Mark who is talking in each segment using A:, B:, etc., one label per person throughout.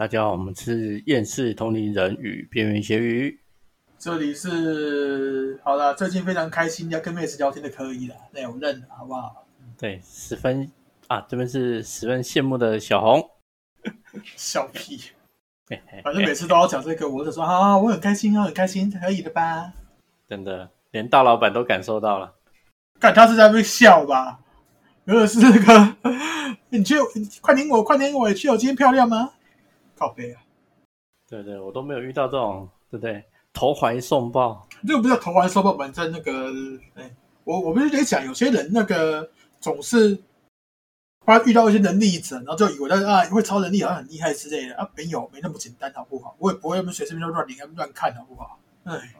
A: 大家好，我们是厌世同龄人与边缘咸鱼。
B: 这里是好了，最近非常开心要跟妹子聊天的可以了，那我认了，好不好？
A: 对，十分啊，这边是十分羡慕的小红。
B: 笑屁，反正每次都要讲这个，我就说啊，我很开心啊，很开心，可以的吧？
A: 真的，连大老板都感受到了。
B: 看他是在那边笑吧？有的是那个，你去快点我，快点我，去我今天漂亮吗？靠背啊，
A: 对对，我都没有遇到这种，对不对？投怀送抱，
B: 这个不叫投怀送抱，反正那个，哎，我我不是在讲，有些人那个总是他遇到一些能力者，然后就以为他啊会超能力，好像很厉害之类的啊，没有，没那么简单，好不好？我也不会那么随随便便乱连乱看，好不好？哎，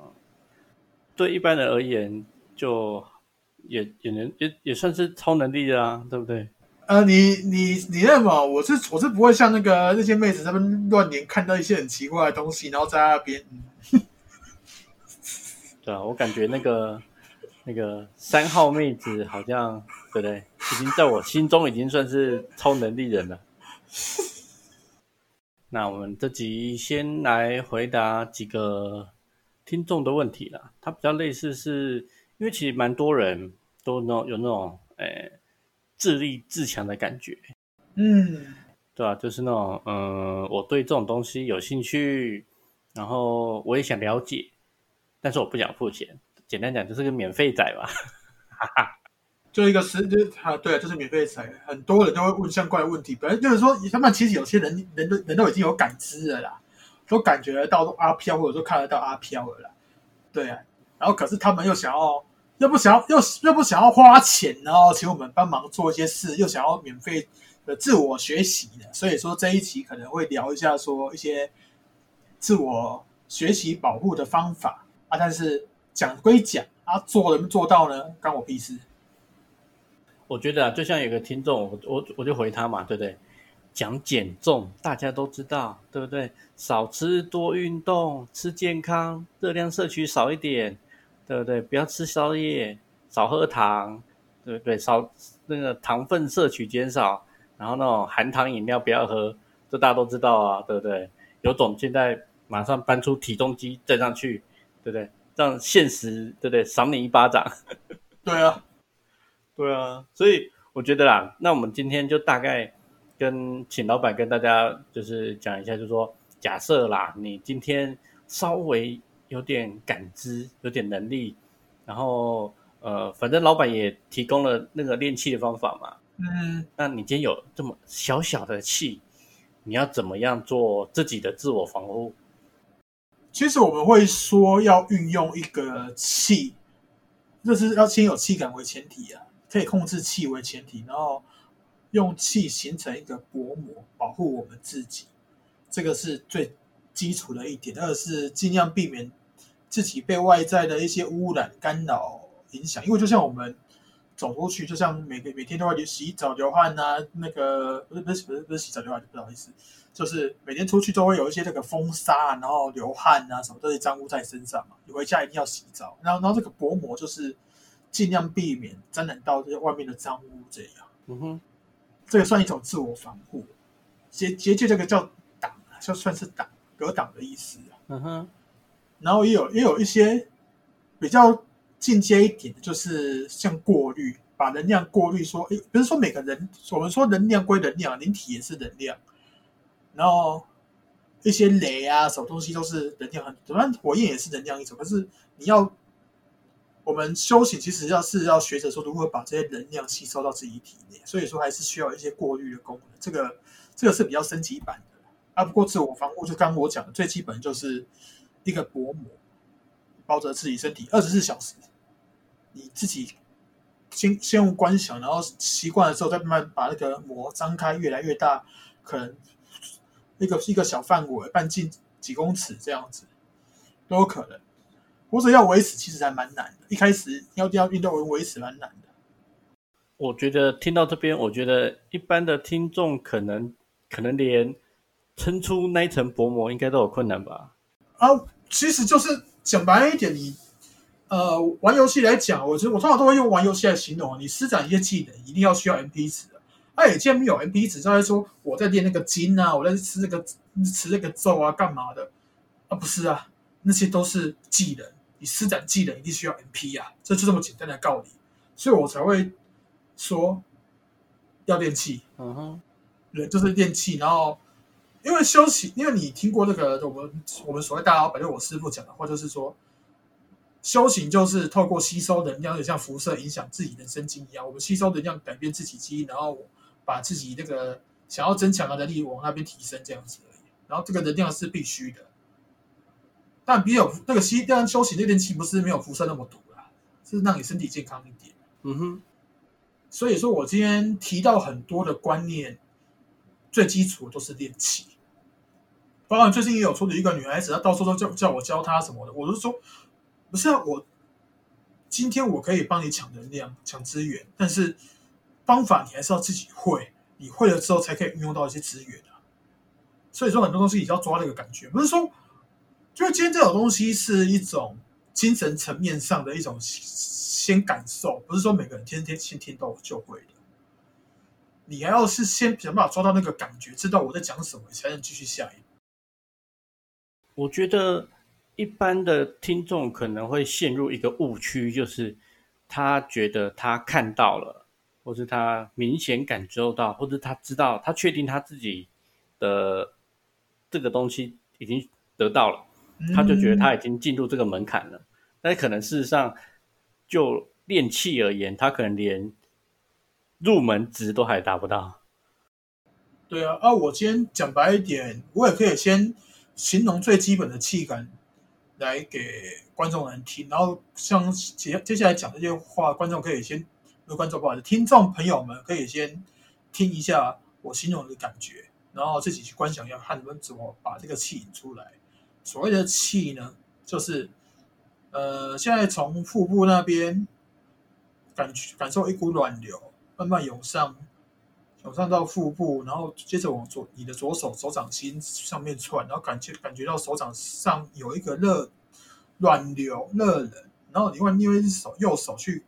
A: 对一般人而言，就也也能也也算是超能力的啊，对不对？
B: 呃，你你你那么，我是我是不会像那个那些妹子他们乱连看到一些很奇怪的东西，然后在那边，
A: 对啊，我感觉那个那个三号妹子好像，对不对？已经在我心中已经算是超能力人了。那我们这集先来回答几个听众的问题啦。它比较类似是，因为其实蛮多人都那种有那种诶自立自强的感觉，
B: 嗯，
A: 对啊、就是那种嗯，我对这种东西有兴趣，然后我也想了解，但是我不想付钱。简单讲就是个免费仔吧。
B: 就一个是就是啊，对啊，就是免费仔，很多人都会问相关的问题。本来就是说，他们其实有些人人都人都已经有感知了啦，都感觉得到阿飘，或者说看得到阿飘了啦，对啊。然后可是他们又想要，又不想要，又又不想要花钱，然后请我们帮忙做一些事，又想要免费的自我学习的。所以说这一集可能会聊一下说一些自我学习保护的方法啊，但是讲归讲啊，做能做到呢？关我屁事。
A: 我觉得啊，就像有个听众，我我我就回他嘛，对不对？讲减重，大家都知道，对不对？少吃多运动，吃健康，热量摄取少一点，对不对？不要吃宵夜，少喝糖，对不对？少那个糖分摄取减少，然后那种含糖饮料不要喝，这大家都知道啊，对不对？有种现在马上搬出体重机站上去，对不对？让现实，对不对？赏你一巴掌。
B: 对啊，
A: 对啊，所以我觉得啦，那我们今天就大概跟请老板跟大家就是讲一下，就是说，假设啦，你今天稍微有点感知，有点能力，然后呃，反正老板也提供了那个练气的方法嘛，
B: 嗯，
A: 那你今天有这么小小的气，你要怎么样做自己的自我防护？
B: 其实我们会说要运用一个气，就是要先有气感为前提啊，可以控制气为前提，然后用气形成一个薄膜，保护我们自己，这个是最基础的一点。二是尽量避免自己被外在的一些污染干扰影响，因为就像我们走出去，就像每个每天都要洗澡流汗啊，那个不是不是不是不是洗澡流汗，不好意思，就是每天出去都会有一些这个风沙，然后流汗啊什么这些脏污在身上嘛，你回家一定要洗澡，然后然后这个薄膜就是尽量避免沾染到这些外面的脏污，这样。
A: 嗯哼，
B: 这个算一种自我防护。结结界这个叫挡，就算是挡隔挡的意思啊。
A: 嗯哼，
B: 然后也有也有一些比较进阶一点的，就是像过滤，把能量过滤说，诶，不是说每个人，我们说能量归能量，灵体也是能量，然后一些雷啊，什么东西都是能量很，当然火焰也是能量一种，可是你要我们修行，其实要是要学着说如何把这些能量吸收到自己体内，所以说还是需要一些过滤的功能，这个这个是比较升级版的啊。不过自我防护就刚刚我讲的最基本就是一个薄膜，包着自己身体二十四小时，你自己先先用观想，然后习惯了之后再慢慢把那个膜张开，越来越大，可能一个一个小范围，半径几公尺这样子都有可能。或者要维持，其实还蛮难的。一开始要要运动维持蛮难的。
A: 我觉得听到这边，我觉得一般的听众可能可能连撑出那一层薄膜应该都有困难吧？
B: 啊，其实就是讲白一点，你呃玩游戏来讲，我觉得我通常都会用玩游戏来形容。你施展一些技能，一定要需要 MP 值的。他也既然没有 MP，只是在说我在练那个筋啊，我在吃那个吃那个咒啊，干嘛的啊？不是啊，那些都是技能，你施展技能一定需要 MP 啊，这就这么简单的道理，所以我才会说要练气，
A: 嗯哼，
B: 对，就是练气，然后因为修行，因为你听过那个我们我们所谓大老板，就我师傅讲的话，就是说。修行就是透过吸收能量，就像辐射影响自己人生经一样。我们吸收能量，改变自己基因，然后把自己那个想要增强的能力往那边提升，这样子而已。然后这个能量是必须的，但比有那个吸，当然修行那点气不是没有辐射那么毒啦，是让你身体健康一点。
A: 嗯哼，
B: 所以说我今天提到很多的观念，最基础的都是练气。包括最近也有出的一个女孩子，她到处都叫叫我教她什么的，我就说。不是啊，我今天我可以帮你抢能量、抢资源，但是方法你还是要自己会，你会了之后才可以运用到一些资源啊。所以说很多东西你要抓那个感觉，不是说，就是今天这种东西是一种精神层面上的一种先感受，不是说每个人天天先听到就会的。你还要是先想办法抓到那个感觉，知道我在讲什么，才能继续下一步。
A: 我觉得。一般的听众可能会陷入一个误区，就是他觉得他看到了，或是他明显感受到，或者他知道，他确定他自己的这个东西已经得到了，他就觉得他已经进入这个门槛了。但可能事实上，就练气而言，他可能连入门值都还达不到。
B: 对啊，啊，我今天讲白一点，我也可以先形容最基本的气感。来给观众人听，然后像接接下来讲这些话，观众可以先，观众不好意思，听众朋友们可以先听一下我形容的感觉，然后自己去观想一下，看你们怎么把这个气引出来。所谓的气呢，就是呃，现在从腹部那边感觉感受一股暖流慢慢涌上。涌上到腹部，然后接着往左，你的左手手掌心上面窜，然后感觉感觉到手掌上有一个热暖流热冷，然后你另另外一只手右手去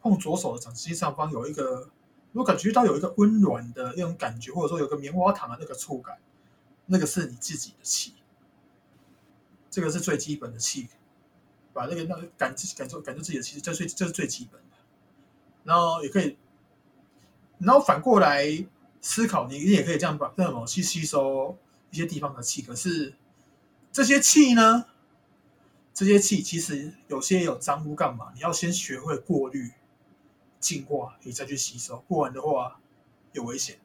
B: 碰左手的掌心上方有一个，如果感觉到有一个温暖的那种感觉，或者说有个棉花糖的那个触感，那个是你自己的气，这个是最基本的气，把那个那感感受感受自己的气，这最这是最基本的，然后也可以。然后反过来思考，你你也可以这样把这种去吸收一些地方的气。可是这些气呢？这些气其实有些有脏污，干嘛？你要先学会过滤、净化，你再去吸收。不然的话有危险，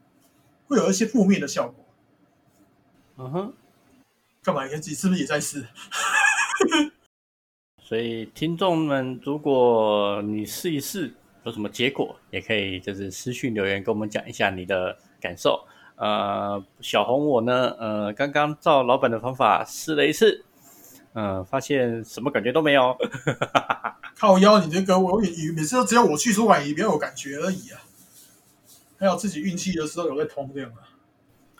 B: 会有一些负面的效果。
A: 嗯哼，
B: 干嘛？你自己是不是也在试？
A: 所以听众们，如果你试一试。有什么结果也可以，就是私信留言跟我们讲一下你的感受。呃，小红我呢，呃，刚刚照老板的方法试了一次，嗯，发现什么感觉都没有。
B: 靠腰，你这个我以每次都只有我去出也没有感觉而已啊。还有自己运气的时候有在通这样啊。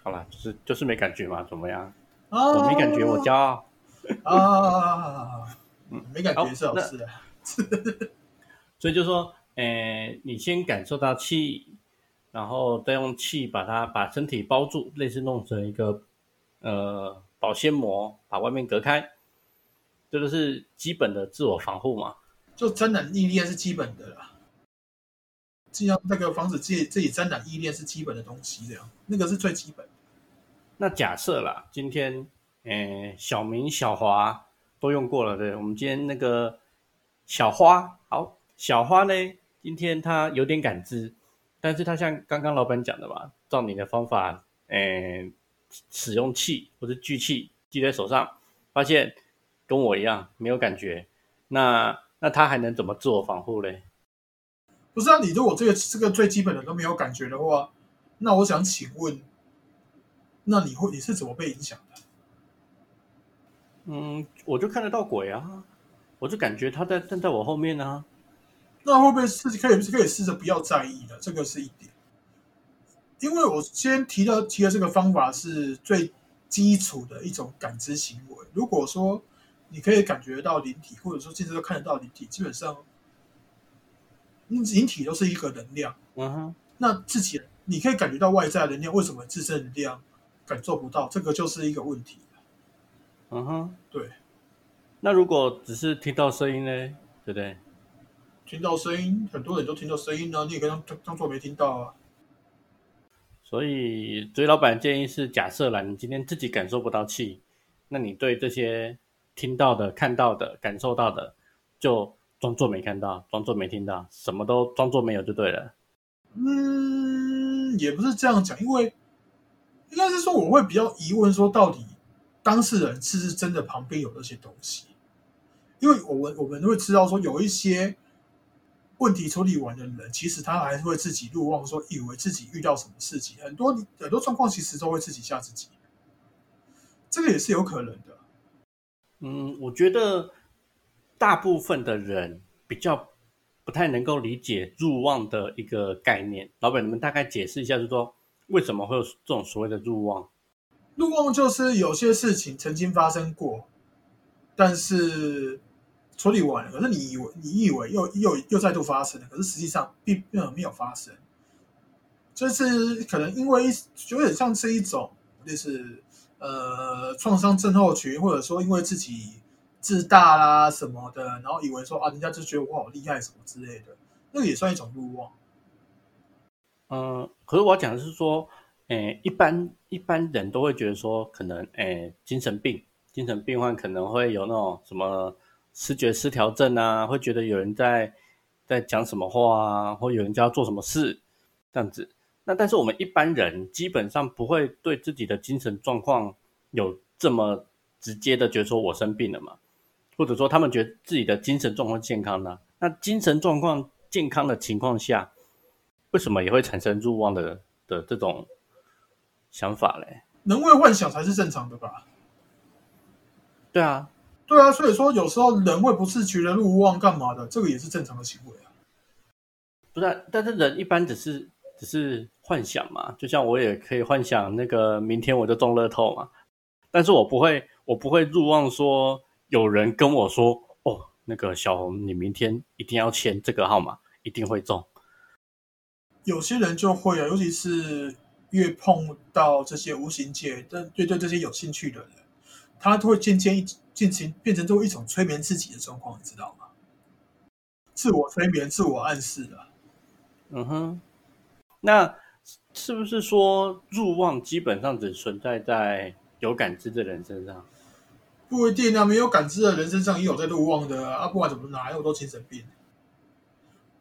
A: 好了，就是就是没感觉嘛，怎么样？我没感觉，我骄傲。
B: 啊，嗯，没感觉是好事啊。
A: 所以就说。诶，你先感受到气，然后再用气把它把身体包住，类似弄成一个呃保鲜膜，把外面隔开，这个是基本的自我防护嘛。
B: 就沾染意念是基本的啦，尽量那个防止自己自己沾染意念是基本的东西，这样那个是最基本。
A: 那假设啦，今天诶小明、小华都用过了，对，我们今天那个小花，好，小花呢？今天他有点感知，但是他像刚刚老板讲的嘛，照你的方法，诶，使用气或者聚气记在手上，发现跟我一样没有感觉，那那他还能怎么自我防护嘞？
B: 不是啊，你如果这个这个最基本的都没有感觉的话，那我想请问，那你会你是怎么被影响的？
A: 嗯，我就看得到鬼啊，我就感觉他在站在我后面啊。
B: 那会不会是可以是可以试着不要在意的？这个是一点，因为我先提到提的这个方法是最基础的一种感知行为。如果说你可以感觉到灵体，或者说甚至都看得到灵体，基本上灵体都是一个能量。
A: 嗯哼，
B: 那自己你可以感觉到外在的能量，为什么自身能量感受不到？这个就是一个问题。
A: 嗯哼，
B: 对。
A: 那如果只是听到声音呢？对不对？
B: 听到声音，很多人都听到声音呢，你也可以当当做没听到啊。
A: 所以，所以老板建议是：假设啦，你今天自己感受不到气，那你对这些听到的、看到的、感受到的，就装作没看到，装作没听到，什么都装作没有就对了。
B: 嗯，也不是这样讲，因为应该是说我会比较疑问，说到底当事人是不是真的旁边有那些东西？因为我们我们会知道说有一些。问题处理完的人，其实他还是会自己入望，说以为自己遇到什么事情，很多很多状况其实都会自己吓自己，这个也是有可能的。
A: 嗯，我觉得大部分的人比较不太能够理解入望的一个概念。老板，你们大概解释一下，就是说为什么会有这种所谓的入望？
B: 入望就是有些事情曾经发生过，但是。处理完，可是你以为你以为又又又再度发生了，可是实际上并并没有发生，就是可能因为有点像是一种就是呃创伤症候群，或者说因为自己自大啦什么的，然后以为说啊人家就觉得我好厉害什么之类的，那个也算一种欲望。
A: 嗯，可是我要讲的是说，诶，一般一般人都会觉得说，可能诶精神病精神病患可能会有那种什么。视觉失调症啊，会觉得有人在在讲什么话啊，或有人叫做什么事这样子。那但是我们一般人基本上不会对自己的精神状况有这么直接的觉得说我生病了嘛，或者说他们觉得自己的精神状况健康呢？那精神状况健康的情况下，为什么也会产生入望的的这种想法嘞？
B: 能为幻想才是正常的吧？
A: 对啊。
B: 对啊，所以说有时候人会不自觉的入望干嘛的，这个也是正常的行为啊。
A: 不是，但是人一般只是只是幻想嘛，就像我也可以幻想那个明天我就中乐透嘛，但是我不会，我不会入望说有人跟我说，哦，那个小红，你明天一定要签这个号码，一定会中。
B: 有些人就会啊，尤其是越碰到这些无形界，但对对这些有兴趣的人，他会渐渐一。进行变成做一种催眠自己的状况，你知道吗？自我催眠、自我暗示的。
A: 嗯哼，那是不是说入望基本上只存在在有感知的人身上？
B: 不一定啊，没有感知的人身上也有在入望的啊。不管怎么哪有都精神病，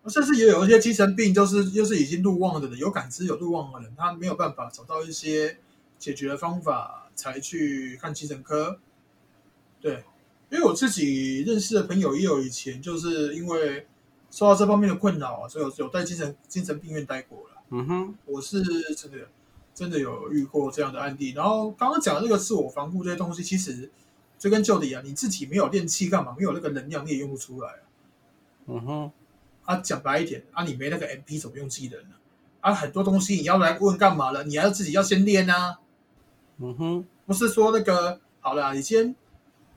B: 甚至也有一些精神病，就是又是已经入望的人，有感知有入望的人，他没有办法找到一些解决的方法，才去看精神科。对，因为我自己认识的朋友也有以前就是因为受到这方面的困扰啊，所以有有在精神精神病院待过了。
A: 嗯哼，
B: 我是真的真的有遇过这样的案例。然后刚刚讲的这个自我防护这些东西，其实追根究底啊，你自己没有练气干嘛？没有那个能量，你也用不出来啊。
A: 嗯哼，
B: 啊，讲白一点啊，你没那个 MP 怎么用技能呢？啊，很多东西你要来问干嘛了？你还要自己要先练啊。
A: 嗯哼，
B: 不是说那个好了，你先。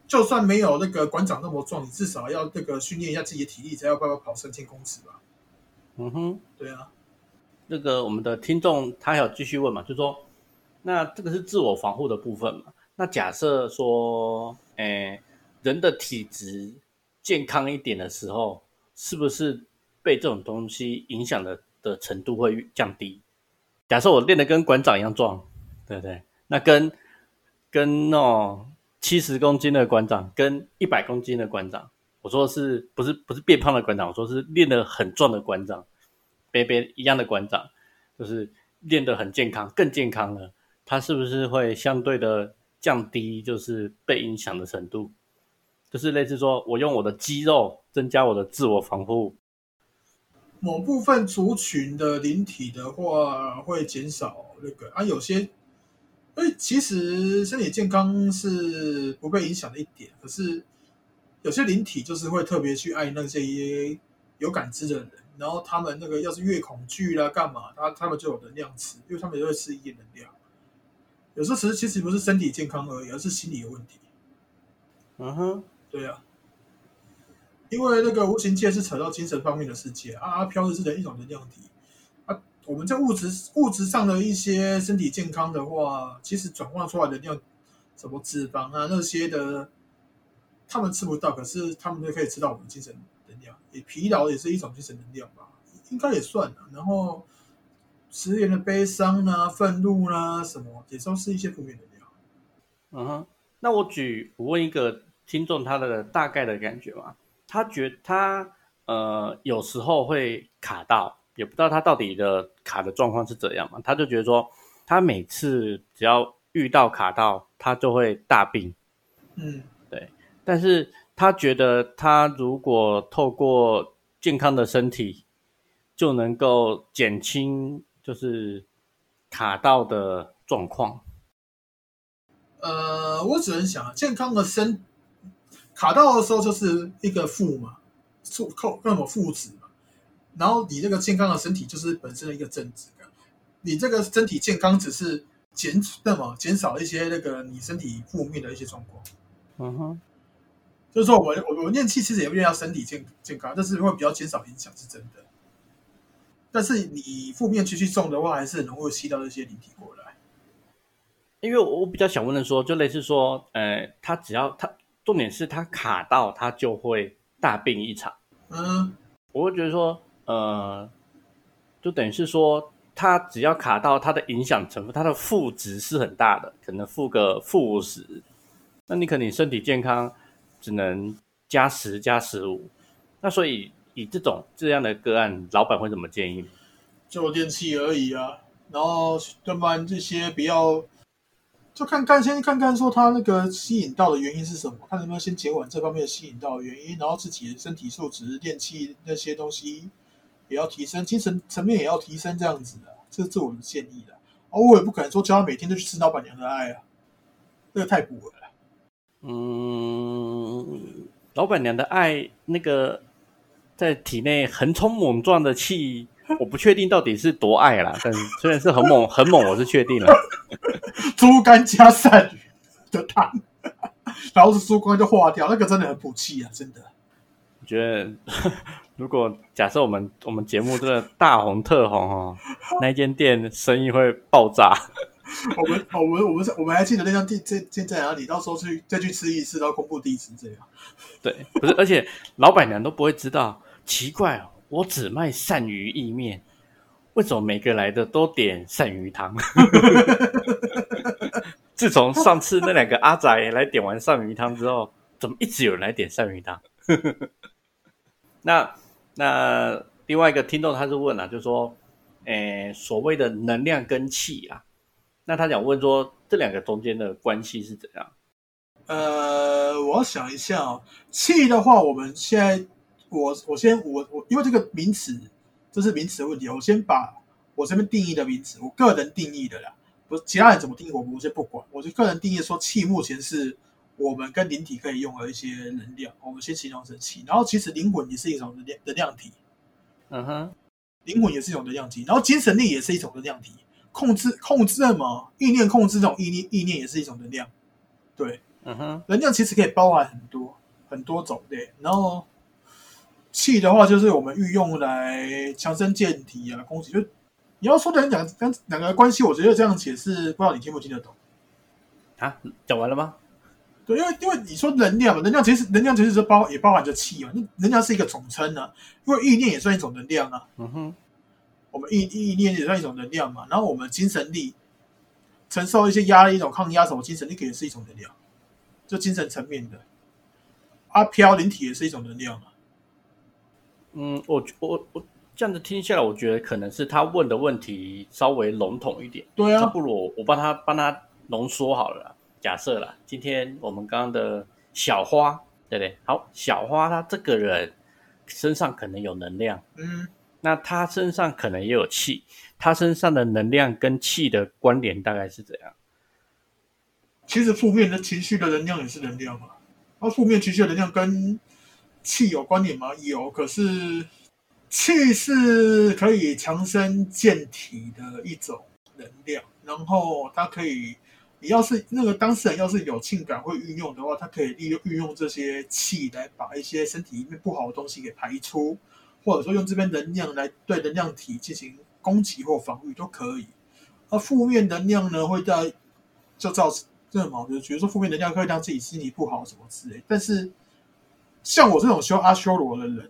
B: 就算没有那个馆长那么壮，你至少要那个训练一下自己的体力，才有办法跑三千公尺吧？
A: 嗯哼，
B: 对啊。
A: 那个我们的听众他还有继续问嘛，就说那这个是自我防护的部分嘛？那假设说，诶，人的体质健康一点的时候，是不是被这种东西影响的的程度会降低？假设我练的跟馆长一样壮，对不对？那跟跟那。七十公斤的馆长跟一百公斤的馆长，我说是不是不是变胖的馆长？我说是练得很壮的馆长，别别一样的馆长，就是练得很健康，更健康了。他是不是会相对的降低，就是被影响的程度？就是类似说我用我的肌肉增加我的自我防护。
B: 某部分族群的灵体的话，会减少那个啊，有些。所以其实身体健康是不被影响的一点，可是有些灵体就是会特别去爱那些有感知的人，然后他们那个要是越恐惧啦干嘛，他他们就有能量吃，因为他们也会吃一点能量。有时候其实其实不是身体健康而已，而是心理有问题。
A: 嗯哼，
B: 对啊，因为那个无形界是扯到精神方面的世界啊，飘的是人一种能量体。我们在物质物质上的一些身体健康的话，其实转化出来的量，什么脂肪啊那些的，他们吃不到，可是他们就可以吃到我们精神能量。也疲劳也是一种精神能量吧，应该也算。然后十年的悲伤啦、愤怒啦什么，也都是一些负面能量。
A: 嗯哼，那我举我问一个听众他的大概的感觉嘛，他觉他呃有时候会卡到。也不知道他到底的卡的状况是怎样嘛？他就觉得说，他每次只要遇到卡到，他就会大病。
B: 嗯，
A: 对。但是他觉得，他如果透过健康的身体，就能够减轻就是卡到的状况。
B: 呃，我只能想，健康的身卡到的时候就是一个负嘛，负扣那么负值。然后你这个健康的身体就是本身的一个正值感，你这个身体健康只是减那么减少一些那个你身体负面的一些状况。
A: 嗯哼，
B: 就是说我我我练气其实也不一定要身体健健康，但是会比较减少影响是真的。但是你负面情绪重的话，还是很容易吸到一些灵体过来。
A: 因为我比较想问的说，就类似说，呃，他只要他重点是他卡到，他就会大病一场。
B: 嗯，
A: 我会觉得说。呃，就等于是说，它只要卡到它的影响成分，它的负值是很大的，可能负个负五十，那你可能身体健康只能加十加十五。那所以以这种这样的个案，老板会怎么建议？
B: 就电器而已啊，然后对吧这些比较。就看看先看看说他那个吸引到的原因是什么，看能不能先减缓这方面的吸引到的原因，然后自己的身体素质、练气那些东西。也要提升精神层面，也要提升这样子的，这是我的建议的。而我也不可能说叫他每天都去吃老板娘的爱啊，这个太补了。
A: 嗯，老板娘的爱那个在体内横冲猛撞的气，我不确定到底是多爱啦。但虽然是很猛 很猛，我是确定了。
B: 猪肝加鳝鱼的汤，然后是猪肝就化掉，那个真的很补气啊，真的。
A: 我觉得。如果假设我们我们节目真的大红特红哦，那间店生意会爆炸。
B: 我们我们我们我们还记得那家店在在在哪里？到时候去再去吃一次，然后公布地址这样。
A: 对，不是，而且老板娘都不会知道。奇怪哦，我只卖鳝鱼意面，为什么每个来的都点鳝鱼汤？自从上次那两个阿仔来点完鳝鱼汤之后，怎么一直有人来点鳝鱼汤？那。那另外一个听众他是问了，就说，诶，所谓的能量跟气啊，那他想问说，这两个中间的关系是怎样？
B: 呃，我想一下哦，气的话，我们现在，我我先我我，因为这个名词这是名词的问题，我先把我这边定义的名词，我个人定义的啦，不是其他人怎么定义，我我先不管，我就个人定义说，气目前是。我们跟灵体可以用的一些能量，我们先形容成气，然后其实灵魂也是一种能量能量体，
A: 嗯哼，
B: 灵魂也是一种能量体，然后精神力也是一种能量体，控制控制什么？意念，控制这种意念意念也是一种能量，对，
A: 嗯哼，
B: 能量其实可以包含很多很多种类，然后气的话就是我们运用来强身健体啊，攻击，就你要说的两两两个关系，我觉得这样解释，不知道你听不听得懂。
A: 啊？讲完了吗？
B: 对，因为因为你说能量嘛，能量其实能量其实是包也包含着气嘛，能量是一个总称呢。因为意念也算一种能量啊。
A: 嗯哼，
B: 我们意意念也算一种能量嘛。然后我们精神力承受一些压力，一种抗压什么精神力也是一种能量，就精神层面的。阿飘灵体也是一种能量啊。
A: 嗯，我我我这样子听下来，我觉得可能是他问的问题稍微笼统一点。
B: 对啊，
A: 不如我帮他帮他浓缩好了。假设了，今天我们刚刚的小花，对不对？好，小花她这个人身上可能有能量，
B: 嗯，
A: 那她身上可能也有气，她身上的能量跟气的关联大概是怎样？
B: 其实负面的情绪的能量也是能量嘛，那负面情绪的能量跟气有关联吗？有，可是气是可以强身健体的一种能量，然后它可以。你要是那个当事人要是有情感会运用的话，他可以利用运用这些气来把一些身体里面不好的东西给排出，或者说用这边能量来对能量体进行攻击或防御都可以。而负面能量呢，会在就造成这种就比如说负面能量会让自己心情不好什么之类。但是像我这种修阿修罗的人，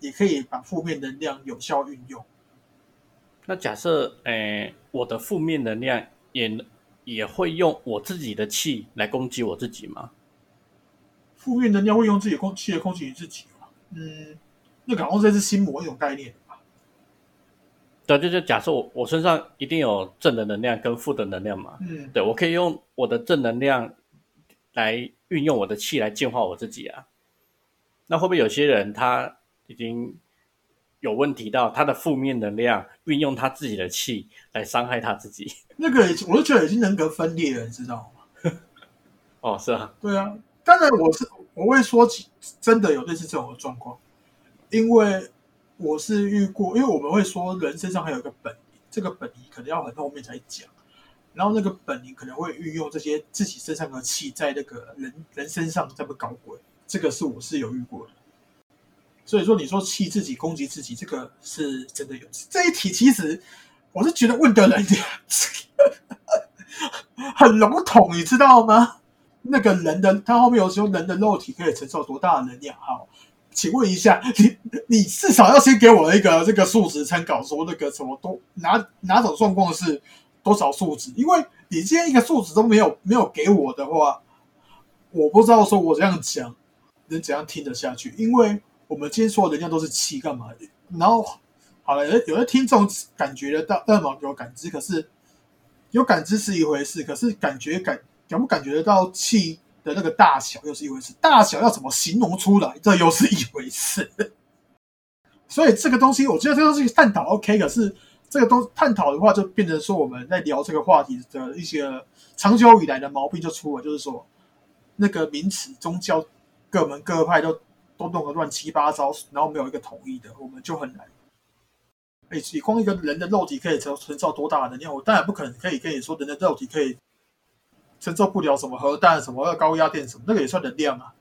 B: 也可以把负面能量有效运用。
A: 那假设，诶，我的负面能量也也会用我自己的气来攻击我自己吗？
B: 负面能量会用自己空气来攻击你自己吗？嗯，那可能这是心魔一种概念吧。
A: 对，就就假设我我身上一定有正的能量跟负的能量嘛。
B: 嗯，
A: 对我可以用我的正能量来运用我的气来净化我自己啊。那会不会有些人他已经？有问题到他的负面能量，运用他自己的气来伤害他自己。
B: 那个，我就觉得已经人格分裂了，你知道吗？
A: 哦，是啊，
B: 对啊。当然，我是我会说起真的有类似这种的状况，因为我是遇过，因为我们会说人身上还有一个本，这个本灵可能要很后面才讲，然后那个本你可能会运用这些自己身上的气在那个人人身上在不搞鬼，这个是我是有遇过的。所以说，你说气自己攻击自己，这个是真的有。这一题其实我是觉得问的人很笼统，你知道吗？那个人的他后面有说人的肉体可以承受多大的能量？好，请问一下，你你至少要先给我一个这个数值参考，说那个什么多哪哪种状况是多少数值？因为你今天一个数值都没有没有给我的话，我不知道说我这样讲能怎样听得下去，因为。我们今天说人家都是气干嘛？然后好了，有有的听众感觉得到，二毛有感知，可是有感知是一回事，可是感觉感感不感觉得到气的那个大小又是一回事，大小要怎么形容出来，这又是一回事。所以这个东西，我觉得这个东西探讨 OK，可是这个东探讨的话，就变成说我们在聊这个话题的一些长久以来的毛病就出了，就是说那个名词宗教各门各派都。都弄得乱七八糟，然后没有一个统一的，我们就很难。哎，你光一个人的肉体可以承承受多大的能量？我当然不可能可以跟你说，人的肉体可以承受不了什么核弹、什么高压电什么，那个也算能量啊。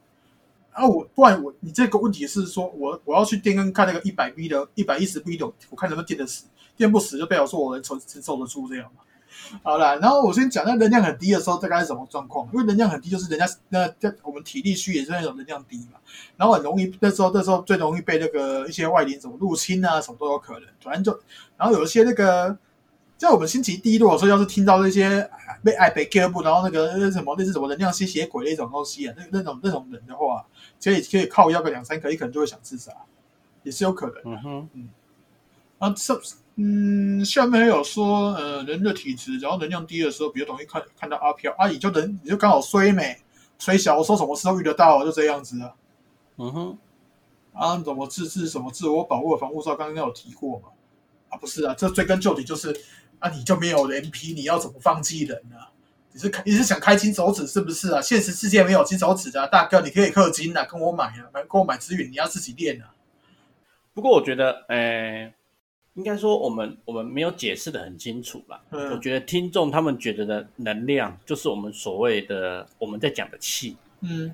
B: 啊，我不然我你这个问题是说我我要去电跟看那个一百 B 的、一百一十 B 的，我看能不能电得死，电不死就代表说我能承承受得住这样嘛。好了，然后我先讲那能量很低的时候大概是什么状况？因为能量很低，就是人家那在我们体力虚也是那种能量低嘛，然后很容易那时候那时候最容易被那个一些外灵什么入侵啊，什么都有可能。反正就然后有一些那个在我们心情低落的时候，要是听到那些被爱被不，然后那个什么那是什么能量吸血鬼那种东西啊，那那种那种人的话，可以可以靠要个两三个，你可能就会想自杀，也是有可能。
A: 嗯哼，嗯，
B: 啊，这。嗯，下面有说，呃，人的体质，然后能量低的时候，比较容易看看到阿飘阿姨，就人你就刚好衰美衰小，说什么事都遇得到，就这样子啊。
A: 嗯哼，
B: 啊，怎么自治什么自我保护的防护罩，刚刚有提过嘛？啊，不是啊，这追根究底就是，啊，你就没有人皮，你要怎么放弃人呢？你是你是想开金手指是不是啊？现实世界没有金手指的，大哥，你可以氪金啊，跟我买啊，买跟我买资源，你要自己练啊。
A: 不过我觉得，诶。应该说，我们我们没有解释的很清楚吧？
B: 嗯，
A: 我觉得听众他们觉得的能量，就是我们所谓的我们在讲的气。
B: 嗯，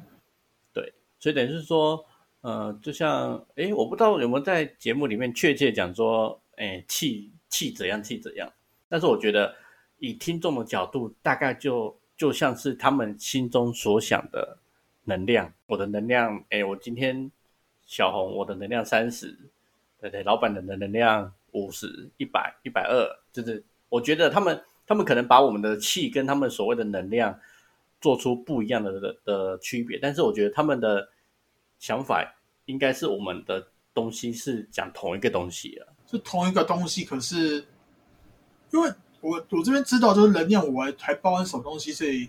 A: 对，所以等于是说，呃，就像，哎，我不知道有没有在节目里面确切讲说，哎，气气怎样，气怎样。但是我觉得，以听众的角度，大概就就像是他们心中所想的能量。我的能量，哎，我今天小红，我的能量三十，对对，老板的能量。五十一百一百二，就是我觉得他们他们可能把我们的气跟他们所谓的能量做出不一样的的的区别，但是我觉得他们的想法应该是我们的东西是讲同一个东西啊，
B: 是同一个东西。可是因为我我这边知道就是能量，我还还包含什么东西，所以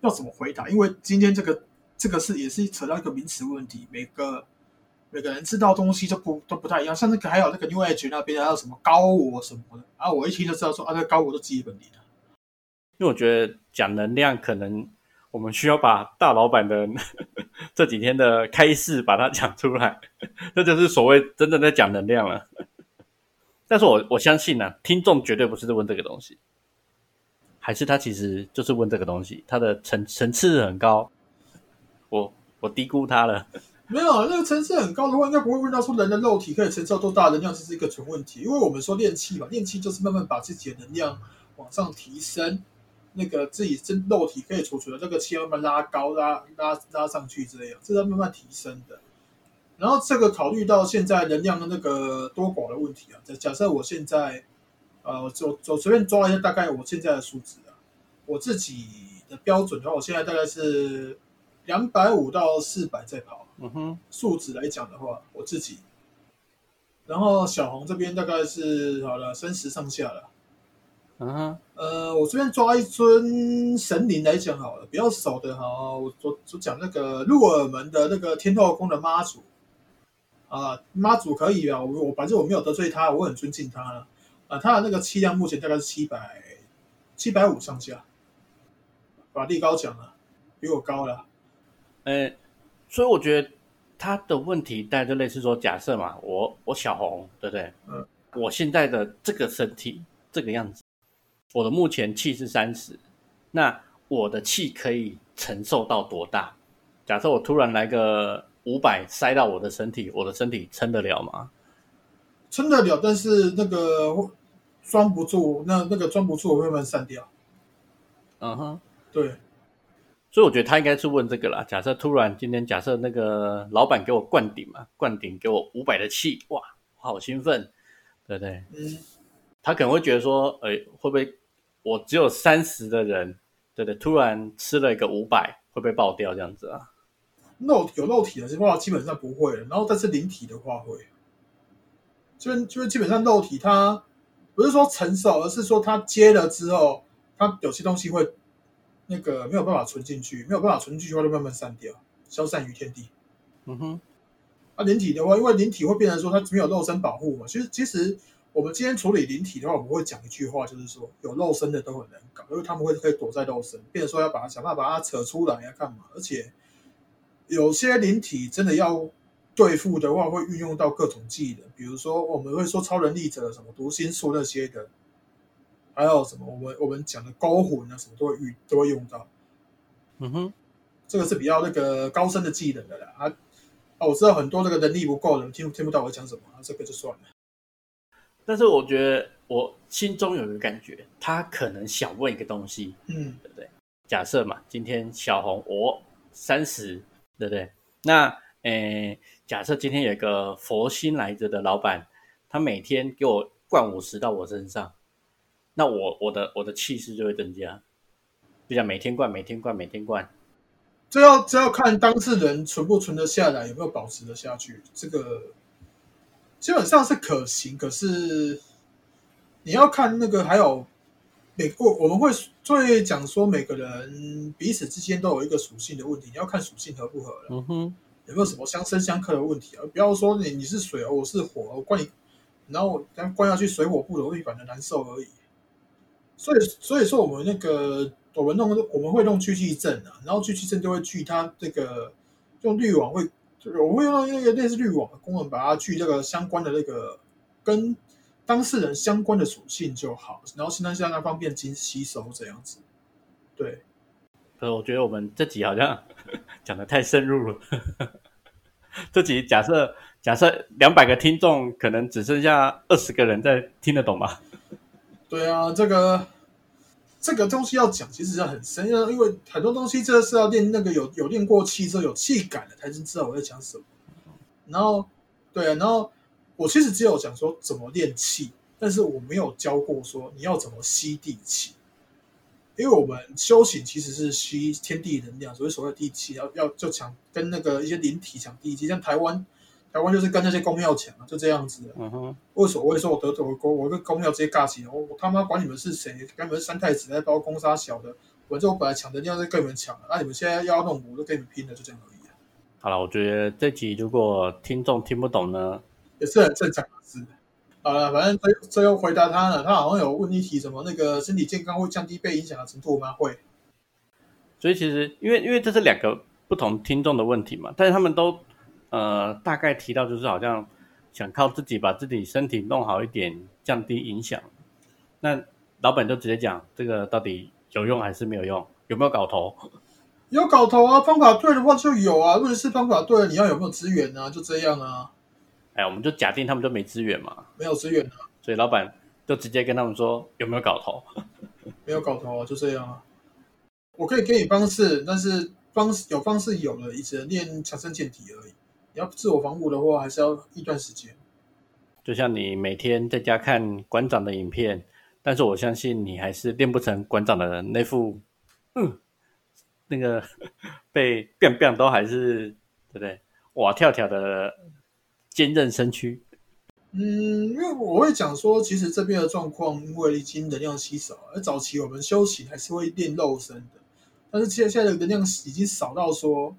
B: 要怎么回答？因为今天这个这个是也是扯到一个名词问题，每个。每个人知道东西就不都不太一样，像那个还有那个 New Age 那边还有什么高我什么的啊，我一听就知道说啊，那高我都基本理的。
A: 因为我觉得讲能量，可能我们需要把大老板的 这几天的开示把它讲出来，这就是所谓真正在讲能量了。但是我我相信呢，听众绝对不是问这个东西，还是他其实就是问这个东西，他的层层次很高，我我低估他了。
B: 没有，那个层次很高的话，应该不会问到说人的肉体可以承受多大能量，这是一个纯问题。因为我们说练气嘛，练气就是慢慢把自己的能量往上提升，那个自己真肉体可以储存的这个气慢慢拉高、拉拉拉上去这样，这是慢慢提升的。然后这个考虑到现在能量的那个多寡的问题啊，假假设我现在，呃，我我随便抓一下大概我现在的数值啊，我自己的标准的话，我现在大概是两百五到四百在跑。
A: 嗯哼，
B: 数值来讲的话，我自己，然后小红这边大概是好了三十上下了。
A: 嗯哼，
B: 呃，我这边抓一尊神灵来讲好了，比较熟的哈，我我我讲那个入耳门的那个天后宫的妈祖。啊，妈祖可以啊，我我反正我没有得罪他，我很尊敬他了啊，他的那个气量目前大概是七百七百五上下，法力高强了，比我高了，
A: 呃，所以我觉得他的问题大家就类似说，假设嘛，我我小红，对不对？
B: 嗯，
A: 我现在的这个身体这个样子，我的目前气是三十，那我的气可以承受到多大？假设我突然来个五百塞到我的身体，我的身体撑得了吗？
B: 撑得了，但是那个装不住，那那个装不住，我会慢慢散掉。
A: 嗯哼，
B: 对，
A: 所以我觉得他应该是问这个啦。假设突然今天假设那个老板给我灌顶嘛，灌顶给我五百的气，哇，我好兴奋，对不对？
B: 嗯，
A: 他可能会觉得说，哎，会不会我只有三十的人，对不对？突然吃了一个五百，会不会爆掉这样子啊？
B: 肉有肉体的话，基本上不会。然后，但是灵体的话会，就就是基本上肉体它不是说承受，而是说它接了之后，它有些东西会那个没有办法存进去，没有办法存进去的话，就慢慢散掉，消散于天地。
A: 嗯哼，
B: 啊，灵体的话，因为灵体会变成说它没有肉身保护嘛。其实，其实我们今天处理灵体的话，我们会讲一句话，就是说有肉身的都很难搞，因为他们会可以躲在肉身，变成说要把它想办法把它扯出来要干嘛？而且有些灵体真的要对付的话，会运用到各种技能，比如说我们会说超能力者什么读心术那些的，还有什么我们我们讲的勾魂啊什么都会遇都会用到。
A: 嗯哼，
B: 这个是比较那个高深的技能的啦。啊啊，我知道很多那个能力不够的人听听不到我讲什么，啊，这个就算了。
A: 但是我觉得我心中有一个感觉，他可能想问一个东西，
B: 嗯
A: 对不对？假设嘛，今天小红我三十，对不对？那诶，假设今天有一个佛心来着的老板，他每天给我灌五十到我身上，那我我的我的气势就会增加，就像每天灌，每天灌，每天灌。
B: 这要这要看当事人存不存得下来，有没有保持得下去。这个基本上是可行，可是你要看那个还有每我我们会会讲说每个人彼此之间都有一个属性的问题，你要看属性合不合了，
A: 嗯哼，
B: 有没有什么相生相克的问题啊？不要说你你是水，我是火，我灌你，然后刚灌下去水火不容易，反而难受而已。所以所以说我们那个我们弄我们会弄聚气症啊，然后聚气症就会聚它这个用滤网会，就是我会用那个类似滤网的功能把它去这个相关的那个跟当事人相关的属性就好，然后现在让它方便吸吸收这样子。对，
A: 可是我觉得我们这集好像 讲的太深入了。这集假设假设两百个听众，可能只剩下二十个人在听得懂吧？
B: 对啊，这个这个东西要讲，其实是很深，因为因为很多东西这是要练那个有有练过气之后有气感的，才能知道我在讲什么。然后对啊，然后我其实只有讲说怎么练气，但是我没有教过说你要怎么吸地气，因为我们修行其实是吸天地能量，所以所谓地气要要就抢跟那个一些灵体抢地气，像台湾台湾就是跟那些公庙抢啊，就这样子的。
A: 嗯哼，
B: 为什么我会说我得罪我我跟公庙直接尬起来？我我他妈管你们是谁，管你们是三太子在包公杀小的，反正我本来抢的地方是跟你们抢的，那、你们现在要弄我，我就跟你们拼了，就这样而已、啊，
A: 好了，我觉得这集如果听众听不懂呢，
B: 也是很正常的事。好了，反正最最后回答他了，他好像有问一题什么那个身体健康会降低被影响的程度吗？会，
A: 所以其实因为因为这是两个不同听众的问题嘛，但是他们都呃大概提到就是好像想靠自己把自己身体弄好一点，降低影响。那老板就直接讲这个到底有用还是没有用？有没有搞头？
B: 有搞头啊，方法对的话就有啊。问题是方法对了，你要有没有资源啊？就这样啊，
A: 哎，我们就假定他们就没资源嘛，
B: 没有资源啊，
A: 所以老板就直接跟他们说有没有搞头。
B: 没有搞头啊，就这样啊。我可以给你方式，但是方式有方式有了，也只能练强身健体而已。你要自我防护的话，还是要一段时间。
A: 就像你每天在家看馆长的影片，但是我相信你还是练不成馆长的那副，嗯，那个 被 biang biang 都还是对不对？哇跳跳的坚韧身躯。
B: 嗯，因为我会讲说，其实这边的状况，因为已经能量稀少，而早期我们修行还是会练肉身的，但是现现在的能量已经少到说，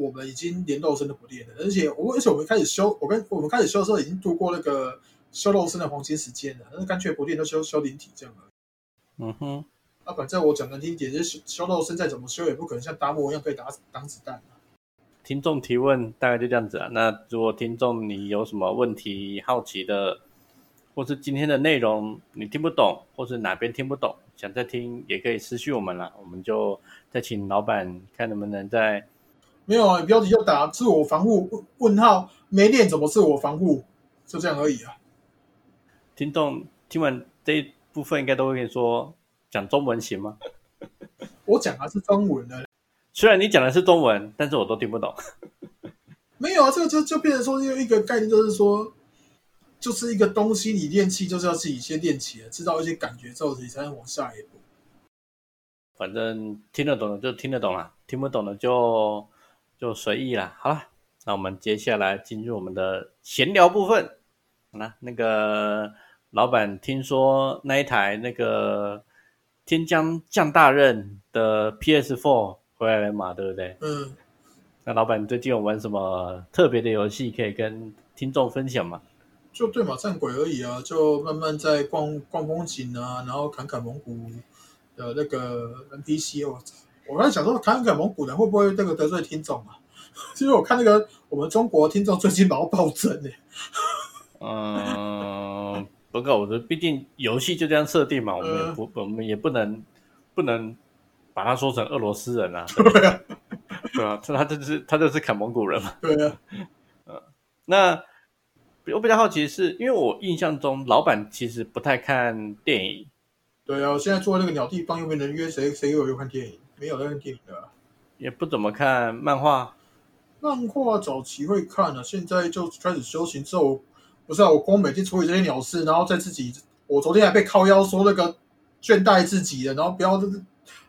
B: 我们已经连肉身都不练了，而且我而且我们开始修，我跟我们开始修的时候已经度过那个修肉身的黄金时间了，那干脆不练，都修修灵体这样了。
A: 嗯哼，
B: 啊，反正我讲难听一点，就是修修肉身再怎么修，也不可能像达摩一样可以打挡子弹啊。
A: 听众提问大概就这样子啊。那如果听众你有什么问题、好奇的，或是今天的内容你听不懂，或是哪边听不懂，想再听，也可以私讯我们了。我们就再请老板看能不能再
B: 没有啊，标题就打自我防护问问号，没练怎么自我防护，就这样而已啊。
A: 听众听完这一部分，应该都会跟你说讲中文行吗？
B: 我讲的是中文的，
A: 虽然你讲的是中文，但是我都听不懂。
B: 没有啊，这个就就变成说，有一个概念，就是说，就是一个东西，你练气就是要自己先练起来，知道一些感觉之后，你才能往下一步。
A: 反正听得懂的就听得懂了，听不懂的就就随意啦。好了，那我们接下来进入我们的闲聊部分。那，那个老板听说那一台那个天将降大任的 PS4 回来了嘛，对不对？
B: 嗯，
A: 那老板最近有玩什么特别的游戏可以跟听众分享吗？
B: 就对马战鬼而已啊，就慢慢在逛逛风景啊，然后砍砍蒙古的那个 NPC 哦。我在想说，砍砍蒙古人会不会那个得罪听众啊？其 实我看那个我们中国听众最近毛暴增呢。
A: 嗯，不过我觉得毕竟游戏就这样设定嘛，我们也不我们也不能不能把它说成俄罗斯人啊，
B: 对啊，
A: 对啊，他他就是他就是砍蒙古人嘛。
B: 对啊，嗯
A: 那我比较好奇是，因为我印象中老板其实不太看电影，
B: 对啊。我现在做那个鸟地方，又没人约谁，谁有又看电影？没有在看电影的啊、
A: 也不怎么看漫画。
B: 漫画早期会看啊，现在就开始修行之后，不是啊，我光每天处理这些鸟事，然后再自己，我昨天还被靠腰说那个倦怠自己的，然后不要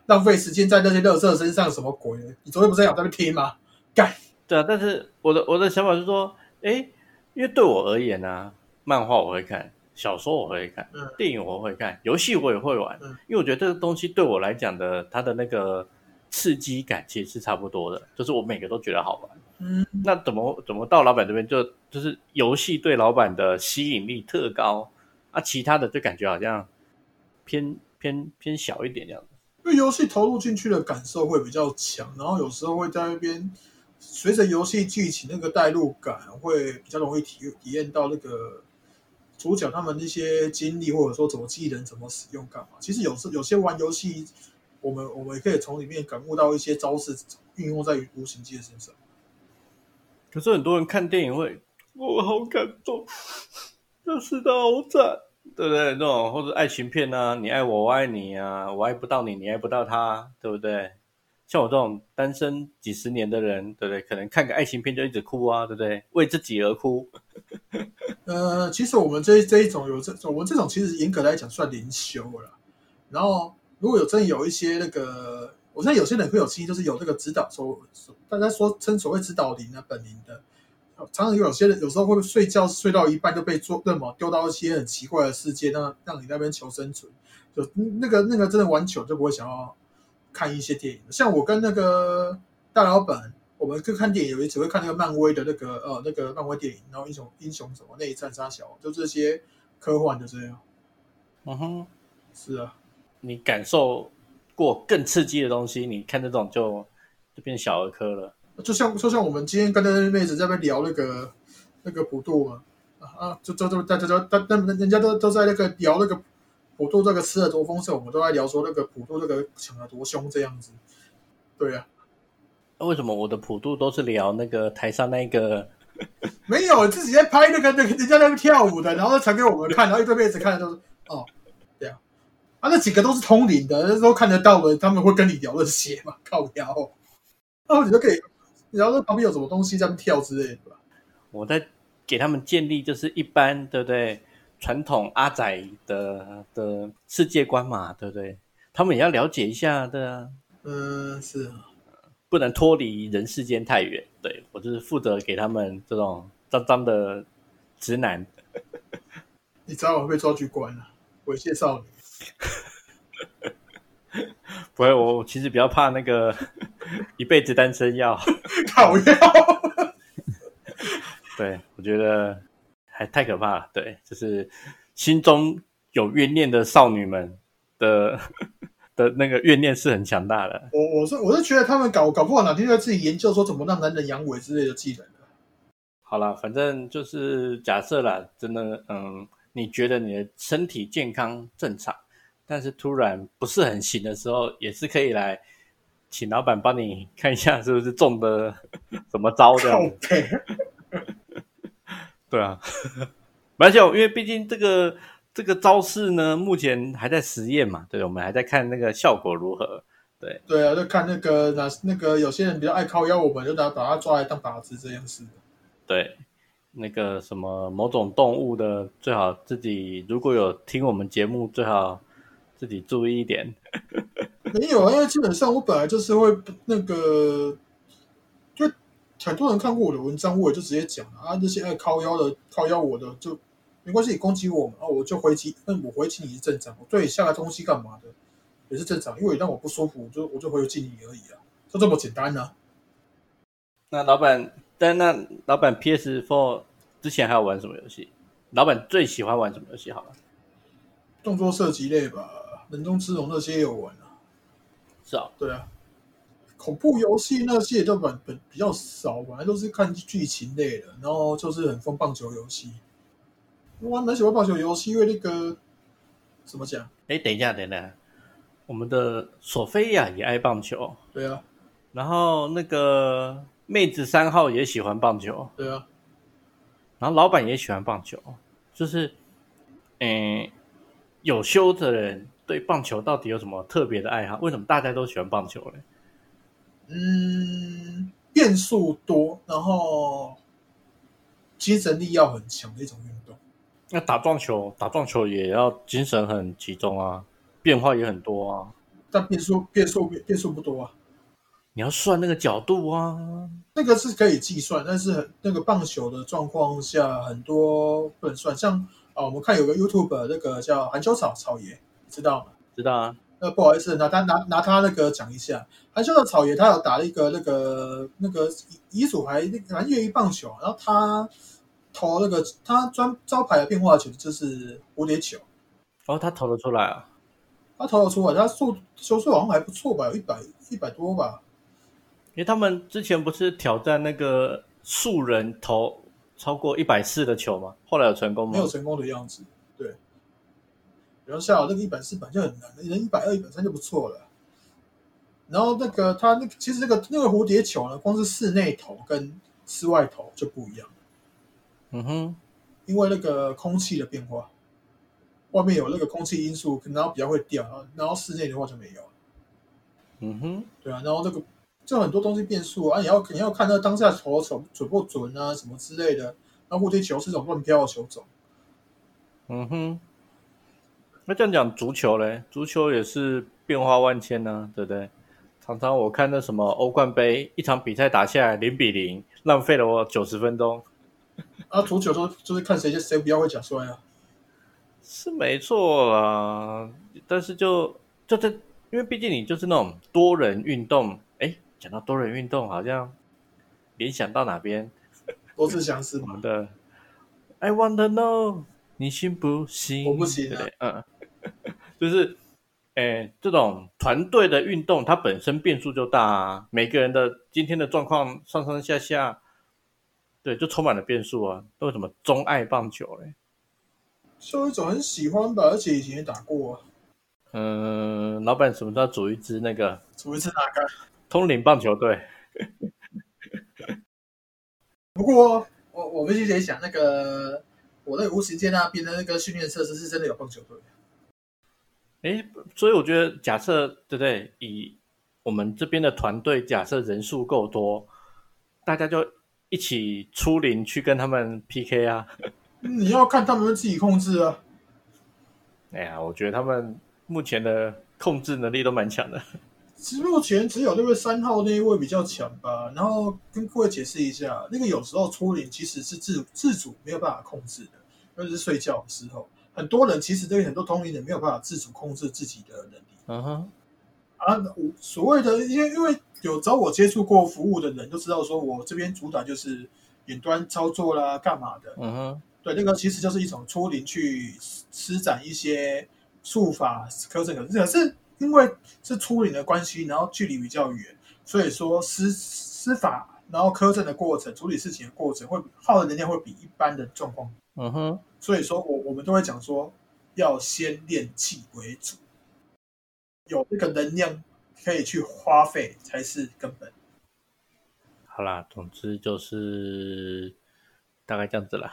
B: 浪费时间在那些乐色身上，什么鬼？你昨天不是有在那边听吗？干！
A: 对啊，但是我的我的想法是说，哎，因为对我而言呢、啊，漫画我会看，小说我会看，
B: 嗯
A: 电影我会看，游戏我也会玩，
B: 嗯
A: 因为我觉得这个东西对我来讲的，它的那个刺激感其实是差不多的，就是我每个都觉得好玩。
B: 嗯，
A: 那怎么怎么到老板这边就就是游戏对老板的吸引力特高啊，其他的就感觉好像偏偏偏小一点这样子。
B: 因为游戏投入进去的感受会比较强，然后有时候会在那边随着游戏剧情那个代入感，会比较容易体体验到那个主角他们那些经历，或者说怎么技能怎么使用干嘛。其实有时有些玩游戏，我们我们也可以从里面感悟到一些招式运用在无形界身上。
A: 可是很多人看电影会，我好感动，但是的好惨，对不对？那种或者爱情片啊，你爱我，我爱你啊，我爱不到你，你爱不到他，对不对？像我这种单身几十年的人，对不对？可能看个爱情片就一直哭啊，对不对？为自己而哭。
B: 呃，其实我们这这一种有这我们这种其实严格来讲算灵修了。然后如果有真有一些那个，我现在有些人会有亲戚，就是有这个指导，说大家说称所谓指导灵啊、本灵的，常常有些人有时候会睡觉睡到一半就被做那么丢到一些很奇怪的世界，让让你那边求生存。就那个那个真的玩久就不会想要看一些电影。像我跟那个大老板，我们去看电影，有一次会看那个漫威的那个呃那个漫威电影，然后英雄英雄什么内战杀小，就这些科幻的这样。
A: 嗯哼，
B: 是啊，
A: 你感受过更刺激的东西，你看这种就就变小儿科了。
B: 就像就像我们今天跟那个妹子在那边聊那个那个普渡嘛，啊，就就就大家都大那人家都都在那个聊那个普渡这个吃的多丰盛，我们都在聊说那个普渡这个抢的多凶这样子。对啊，
A: 那为什么我的普渡都是聊那个台上那个？
B: 没有自己在拍那个那个人家那个跳舞的，然后传给我们看，然后一堆妹子看的都是哦，对啊，啊那几个都是通灵的，那时候看得到的，他们会跟你聊那些嘛，靠聊，然后你就可以，然后旁边有什么东西在那跳之类的吧。
A: 我在给他们建立就是一般对不对？传统阿仔的的世界观嘛，对不对？他们也要了解一下的啊，
B: 嗯，是啊，
A: 不能脱离人世间太远。对我就是负责给他们这种脏脏的直男。
B: 你早晚会被抓去关了，猥亵少女。
A: 不会，我其实比较怕那个 一辈子单身药。
B: 讨厌，
A: 对我觉得还太可怕了。对，就是心中有怨念的少女们的 的那个怨念是很强大的。
B: 我我是我是觉得他们搞搞不好哪天就自己研究说怎么让男人阳痿之类的技能的。
A: 好了，反正就是假设啦，真的，嗯，你觉得你的身体健康正常，但是突然不是很行的时候，也是可以来请老板帮你看一下是不是中的 什么招这样 对啊，而且因为毕竟这个这个招式呢，目前还在实验嘛，对，我们还在看那个效果如何。
B: 对对啊，就看那个哪那个有些人比较爱靠腰，我们就拿把他抓来当靶子这样子。
A: 对，那个什么某种动物的，最好自己如果有听我们节目，最好自己注意一点。
B: 没有啊，因为基本上我本来就是会那个，就很多人看过我的文章，我也就直接讲了啊，那些爱靠腰的、靠腰我的就没关系，你攻击我嘛，啊，我就回击，那我回击你是正常，我对你下个东西干嘛的也是正常，因为你让我不舒服，我就我就回击你而已啊，就这么简单啊。
A: 那老板，但那老板 PS Four 之前还有玩什么游戏？老板最喜欢玩什么游戏？好了，
B: 动作射击类吧，人中之龙那些也有玩啊，
A: 是啊，
B: 对啊。恐怖游戏那些就本本比较少，本来都是看剧情类的，然后就是很疯棒球游戏。我蛮喜欢棒球游戏，因为那个怎么讲？
A: 哎，等一下，等一下，我们的索菲亚也爱棒球，
B: 对啊，
A: 然后那个妹子三号也喜欢棒球，
B: 对啊，
A: 然后老板也喜欢棒球，就是，嗯，有修的人对棒球到底有什么特别的爱好？为什么大家都喜欢棒球呢？
B: 嗯，变数多，然后精神力要很强的一种运动。
A: 那打撞球，打撞球也要精神很集中啊，变化也很多啊，
B: 但变数变数变数不多啊，
A: 你要算那个角度啊，
B: 那个是可以计算，但是很那个棒球的状况下，很多不能算。像啊，我们看有个 YouTube 那个叫韩秋草草爷，知道吗？
A: 知道啊？
B: 呃，不好意思，拿他拿拿他那个讲一下，韩秀的草爷他有打了一个那个那个遗遗嘱还那个反正业余棒球，然后他投那个他专招牌的变化球就是蝴蝶球，
A: 哦，他投得出来啊？
B: 他投得出来，他速球速好像还不错吧，有一百一百多吧，
A: 因为他们之前不是挑战那个素人投超过一百四的球吗？后来有成功吗？
B: 没有成功的样子，对。然后下那个一百四本就很难，人一百二、一百三就不错了。然后那个他那个其实那个那个蝴蝶球呢，光是室内投跟室外投就不一样。
A: 嗯哼，
B: 因为那个空气的变化，外面有那个空气因素，然后比较会掉，然后室内的话就没有。
A: 嗯哼，
B: 对啊，然后那个就很多东西变数啊，你要肯定要看那当下投准准不准啊，什么之类的。然后蝴蝶球是种乱飘的球种，
A: 嗯哼。那这样讲足球嘞，足球也是变化万千呢、对不对？常常我看那什么欧冠杯，一场比赛打下来零比零，浪费了我九十分钟，
B: 啊，足球都就是看谁谁比较会假摔啊。
A: 是没错啦。但是就就这，因为毕竟你就是那种多人运动，哎，讲到多人运动，好像联想到哪边？
B: 多次相似嘛。
A: 的 I want to know，你信不信？
B: 我不信啊
A: 对嗯，就是，诶，这种团队的运动，它本身变数就大啊，每个人的今天的状况上上下下，对，就充满了变数啊。为什么钟爱棒球嘞？
B: 就一种很喜欢的，而且以前也打过啊。
A: 嗯，老板什么时候组一支那个
B: 组一支哪个？
A: 通灵棒球队。
B: 不过我我必须得想，那个我那个无形界那边的那个训练设施是真的有棒球队。
A: 哎，所以我觉得，假设对不对？以我们这边的团队，假设人数够多，大家就一起出林去跟他们 PK 啊。
B: 你要看他们自己控制啊。
A: 哎呀，我觉得他们目前的控制能力都蛮强的。
B: 其实目前只有那位三号那一位比较强吧。然后跟各位解释一下，那个有时候出林其实是自自主没有办法控制的，尤其是睡觉的时候。很多人其实对很多同龄人没有办法自主控制自己的能力。
A: 嗯哼，
B: 啊，我所谓的，因为因为有找我接触过服务的人都知道，说我这边主打就是远端操作啦，干嘛的？
A: 嗯哼，
B: 对，那个其实就是一种出灵去施展一些术法课程，可是因为是出灵的关系，然后距离比较远，所以说施施法，然后科证的过程，处理事情的过程会耗的能量会比一般的状况。
A: 嗯哼。
B: 所以说我我们都会讲说，要先练气为主，有这个能量可以去花费才是根本。
A: 好啦，总之就是大概这样子啦。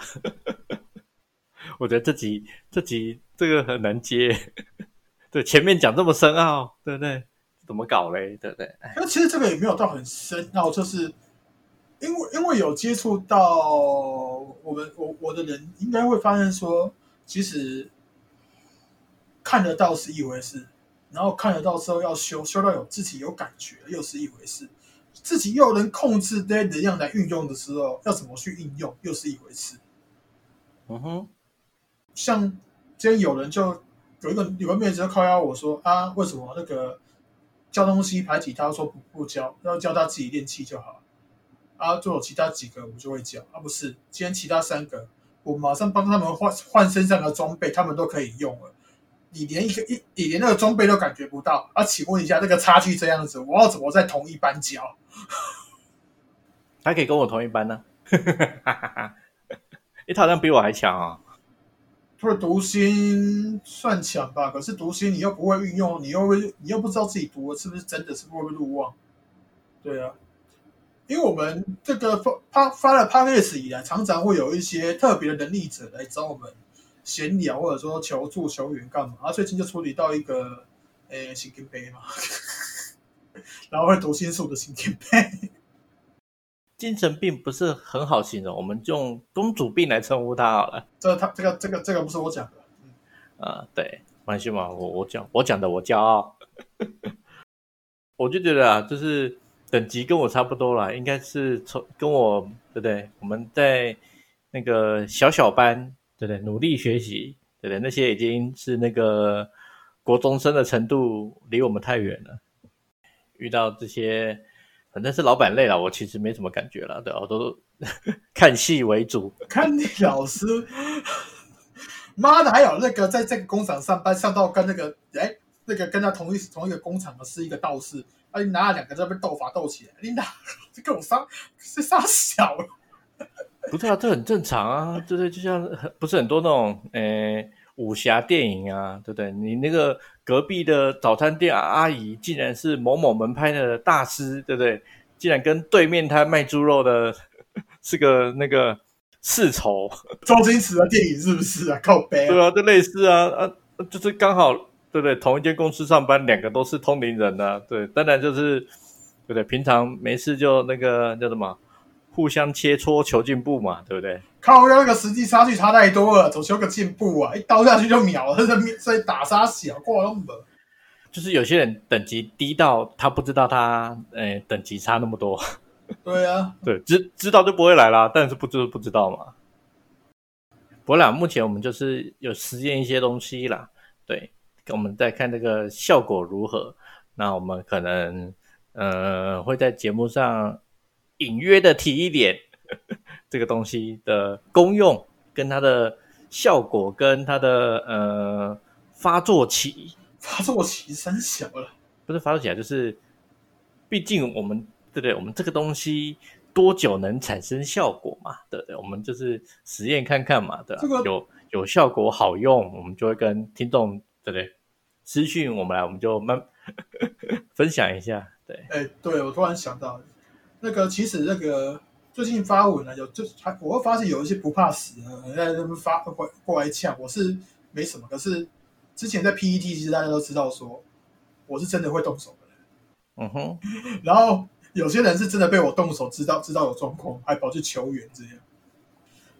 A: 我觉得这集这集这个很难接，对前面讲这么深奥，对不对？怎么搞嘞？对不对？
B: 那其实这个也没有到很深奥，就是。因为因为有接触到我们我我的人，应该会发现说，其实看得到是一回事，然后看得到之后要修修到有自己有感觉又是一回事，自己又能控制这能量来运用的时候，要怎么去运用又是一回事。
A: 嗯哼，
B: 像今天有人就有一个有个妹子就靠压我说啊，为什么那个教东西排挤他说不不教，要教他自己练气就好。啊，就有其他几个我就会讲啊，不是，今天其他三个我马上帮他们换换身上的装备，他们都可以用了。你连一个一，你连那个装备都感觉不到啊？请问一下，这个差距这样子，我要怎么在同一班教？
A: 他可以跟我同一班呢？哎，他好像比我还强啊！
B: 他的读心算强吧，可是读心你又不会运用，你又会，你又不知道自己读的是不是真的，是不是会入忘？对啊。因为我们这个发发发了 p a c k a g e 以来，常常会有一些特别的能力者来找我们闲聊，或者说求助、求援干嘛。啊，最近就处理到一个诶，心经杯嘛，然后会读心术的心经杯。
A: 精神病不是很好形容，我们用公主病来称呼他好了。
B: 这他这个这个这个不是我讲的，
A: 嗯啊，对，关系嘛，我我讲我讲的，我骄傲。我就觉得啊，就是。等级跟我差不多了，应该是从跟我对不对？我们在那个小小班，对不对？努力学习，对不对？那些已经是那个国中生的程度，离我们太远了。遇到这些，反正是老板累了，我其实没什么感觉了，对我都 看戏为主。
B: 看你老师，妈的，还有那个在这个工厂上班，上到跟那个哎，那个跟他同一同一个工厂的是一个道士。啊！你拿了两个在那边斗法斗起来，你拿这跟我杀是杀小了？
A: 不是啊，这很正常啊，对对？就像不是很多那种呃武侠电影啊，对不对？你那个隔壁的早餐店阿姨，竟然是某某门派的大师，对不对？竟然跟对面摊卖猪肉的是个那个世仇，
B: 周星驰的电影是不是啊？靠背
A: 对啊，就类似啊啊，就是刚好。对不对？同一间公司上班，两个都是通灵人呢。对，当然就是，对不对？平常没事就那个叫什么，互相切磋求进步嘛，对不对？
B: 靠，要那个实际差距差太多了，总求个进步啊！一刀下去就秒了，这这打杀小过那么。
A: 就是有些人等级低到他不知道他，诶，等级差那么多。
B: 对啊，
A: 对，知知道就不会来啦，但是不知不知道嘛。不啦，目前我们就是有实验一些东西啦，对。我们再看这个效果如何？那我们可能呃会在节目上隐约的提一点 这个东西的功用跟它的效果跟它的呃发作期。
B: 发作期三小了，
A: 不是发作期啊，就是毕竟我们对不对？我们这个东西多久能产生效果嘛？对不对？我们就是实验看看嘛，对吧？有有效果好用，我们就会跟听众对不对？资讯我们来，我们就慢 分享一下，对，
B: 哎，对我突然想到，那个其实那个最近发文呢，有就还我会发现有一些不怕死的人在那边发过过来呛，我是没什么，可是之前在 PET 其实大家都知道说我是真的会动手的人，
A: 嗯哼，
B: 然后有些人是真的被我动手，知道知道有状况，还跑去求援这样。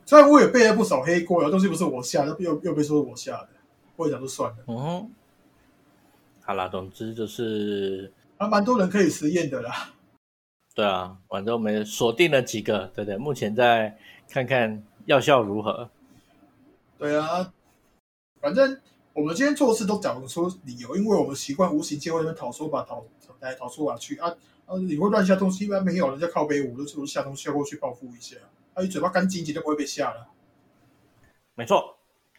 B: 虽然我也背了不少黑锅，有东西不是我下的，又又被说是我下的，我也想就算了。
A: 嗯哼，好啦，总之就是
B: 还蛮多人可以实验的啦。
A: 对啊，反正我们锁定了几个，对不对？目前在看看药效如何。
B: 对啊，反正我们今天做事都讲出理由，因为我们习惯无形界会那边讨说法讨来讨说法去啊。啊，你会乱下东西，一般没有人家靠背我，就是下东西下过去报复一下。啊，你嘴巴干净一点就不会被吓了。
A: 没错，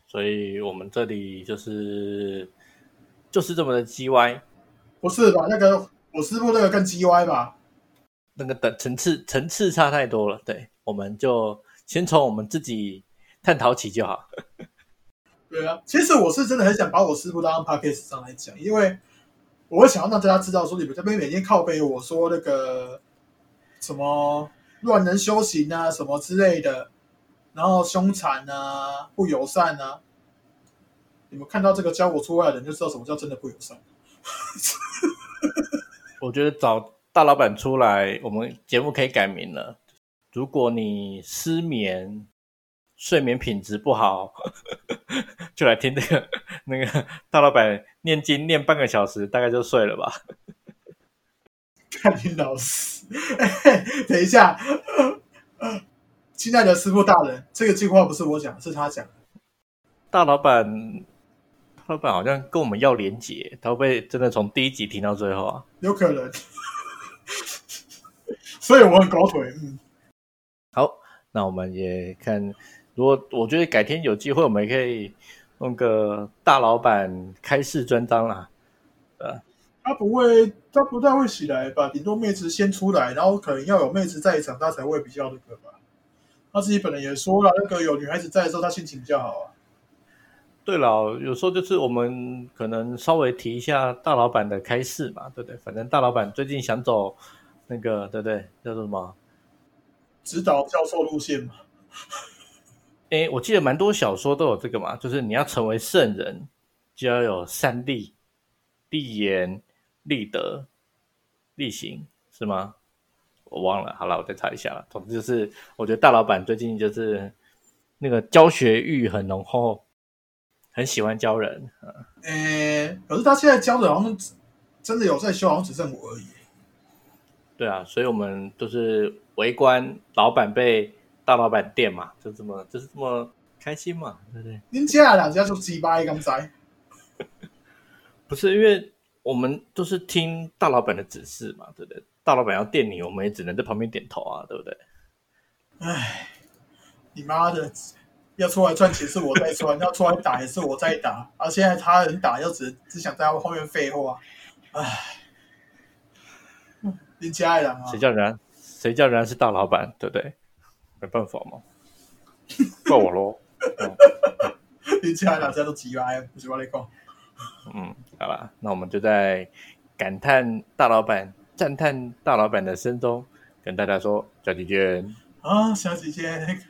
A: 所以我们这里就是就是这么的叽歪，
B: 不是吧？那个我师傅那个更 G Y 吧？
A: 那个等层次层次差太多了。对，我们就先从我们自己探讨起就好。
B: 对啊，其实我是真的很想把我师傅当 p a c k a g e 上来讲，因为我会想要让大家知道说，你们这边每天靠背我说那个什么乱人修行啊，什么之类的，然后凶残啊，不友善啊，你们看到这个教我出来的人就知道什么叫真的不友善。
A: 我觉得找大老板出来，我们节目可以改名了。如果你失眠、睡眠品质不好，就来听这个那个大老板念经念半个小时，大概就睡了吧。
B: 看你老师，等一下，亲爱的师傅大人，这个计划不是我讲，是他讲的。
A: 大老板，大老板好像跟我们要连结，他会不会真的从第一集听到最后啊？
B: 有可能，所以我很狗腿。嗯，
A: 好，那我们也看，如果我觉得改天有机会，我们也可以弄个大老板开市专章啦。呃，
B: 他不会，他不太会起来吧？顶多妹子先出来，然后可能要有妹子在场，他才会比较那个吧。他自己本人也说了，那个有女孩子在的时候，他心情比较好啊。
A: 对了，有时候就是我们可能稍微提一下大老板的开市嘛，对不对？反正大老板最近想走那个，对不对？叫做什么？
B: 指导教授路线嘛。
A: 诶，我记得蛮多小说都有这个嘛，就是你要成为圣人，就要有三立、立言、立德、立行，是吗？我忘了，好了，我再查一下了。总之就是，我觉得大老板最近就是那个教学欲很浓厚，很喜欢教人。
B: 诶，可是他现在教的好像真的有在修，好像只剩我而已。
A: 对啊，所以我们都是围观老板被大老板电嘛，就这么就是这么开心嘛，对不对？
B: 您家两家就鸡巴一刚才，
A: 不是因为我们都是听大老板的指示嘛，对不对？大老板要电你，我们也只能在旁边点头啊，对不对？
B: 唉，你妈的，要出来赚钱是我在赚，要出来打也是我在打，而现在他人打又只只想在他后面废话，唉。你家人啊？
A: 谁叫人？谁叫人是大老板，对不对？没办法嘛，怪我喽。
B: 你家人家都急歪，不是我来讲。
A: 嗯，好了，那我们就在感叹大老板、赞叹大老板的声中，跟大家说小姐姐。
B: 啊，下期见。